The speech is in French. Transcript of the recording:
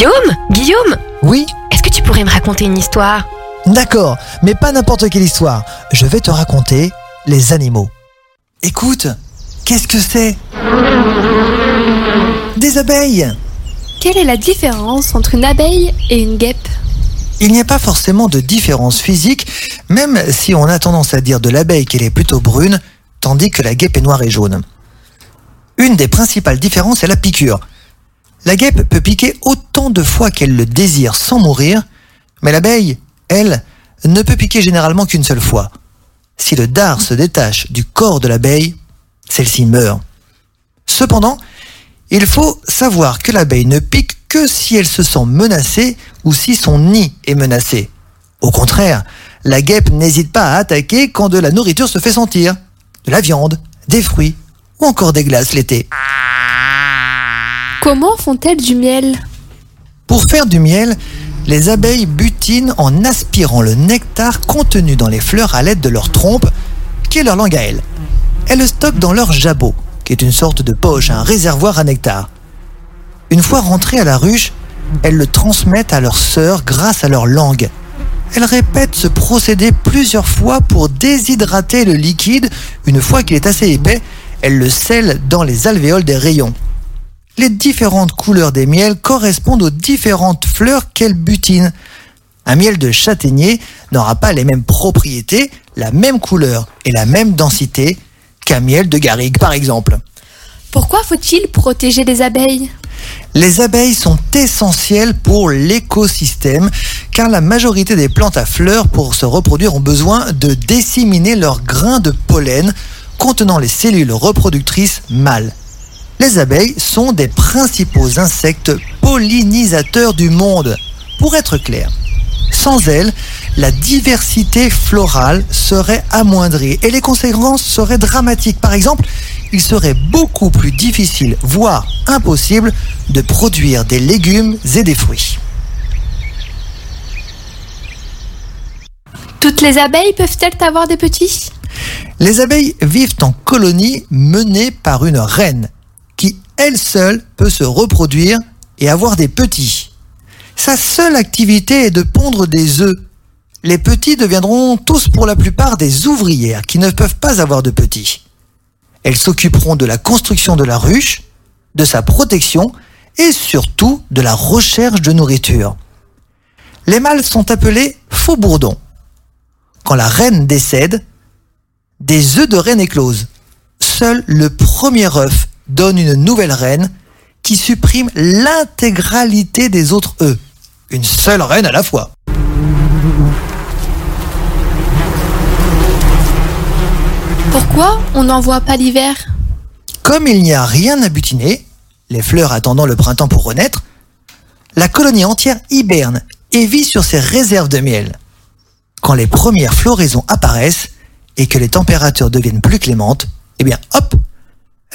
Guillaume Guillaume Oui Est-ce que tu pourrais me raconter une histoire? D'accord, mais pas n'importe quelle histoire. Je vais te raconter les animaux. Écoute, qu'est-ce que c'est? Des abeilles Quelle est la différence entre une abeille et une guêpe? Il n'y a pas forcément de différence physique, même si on a tendance à dire de l'abeille qu'elle est plutôt brune, tandis que la guêpe est noire et jaune. Une des principales différences est la piqûre. La guêpe peut piquer autant de fois qu'elle le désire sans mourir, mais l'abeille, elle, ne peut piquer généralement qu'une seule fois. Si le dard se détache du corps de l'abeille, celle-ci meurt. Cependant, il faut savoir que l'abeille ne pique que si elle se sent menacée ou si son nid est menacé. Au contraire, la guêpe n'hésite pas à attaquer quand de la nourriture se fait sentir. De la viande, des fruits ou encore des glaces l'été. Comment font-elles du miel Pour faire du miel, les abeilles butinent en aspirant le nectar contenu dans les fleurs à l'aide de leur trompe, qui est leur langue à elles. Elles le stockent dans leur jabot, qui est une sorte de poche, un réservoir à nectar. Une fois rentrées à la ruche, elles le transmettent à leurs sœurs grâce à leur langue. Elles répètent ce procédé plusieurs fois pour déshydrater le liquide. Une fois qu'il est assez épais, elles le scellent dans les alvéoles des rayons les différentes couleurs des miels correspondent aux différentes fleurs qu'elles butinent. Un miel de châtaignier n'aura pas les mêmes propriétés, la même couleur et la même densité qu'un miel de garrigue par exemple. Pourquoi faut-il protéger les abeilles? Les abeilles sont essentielles pour l'écosystème car la majorité des plantes à fleurs pour se reproduire ont besoin de disséminer leurs grains de pollen contenant les cellules reproductrices mâles les abeilles sont des principaux insectes pollinisateurs du monde. Pour être clair, sans elles, la diversité florale serait amoindrie et les conséquences seraient dramatiques. Par exemple, il serait beaucoup plus difficile, voire impossible, de produire des légumes et des fruits. Toutes les abeilles peuvent-elles avoir des petits? Les abeilles vivent en colonies menées par une reine elle seule, peut se reproduire et avoir des petits. Sa seule activité est de pondre des œufs. Les petits deviendront tous pour la plupart des ouvrières qui ne peuvent pas avoir de petits. Elles s'occuperont de la construction de la ruche, de sa protection et surtout de la recherche de nourriture. Les mâles sont appelés faux bourdons. Quand la reine décède, des œufs de reine éclosent. Seul le premier œuf donne une nouvelle reine qui supprime l'intégralité des autres œufs. Une seule reine à la fois. Pourquoi on n'en voit pas l'hiver? Comme il n'y a rien à butiner, les fleurs attendant le printemps pour renaître, la colonie entière hiberne et vit sur ses réserves de miel. Quand les premières floraisons apparaissent et que les températures deviennent plus clémentes, eh bien hop,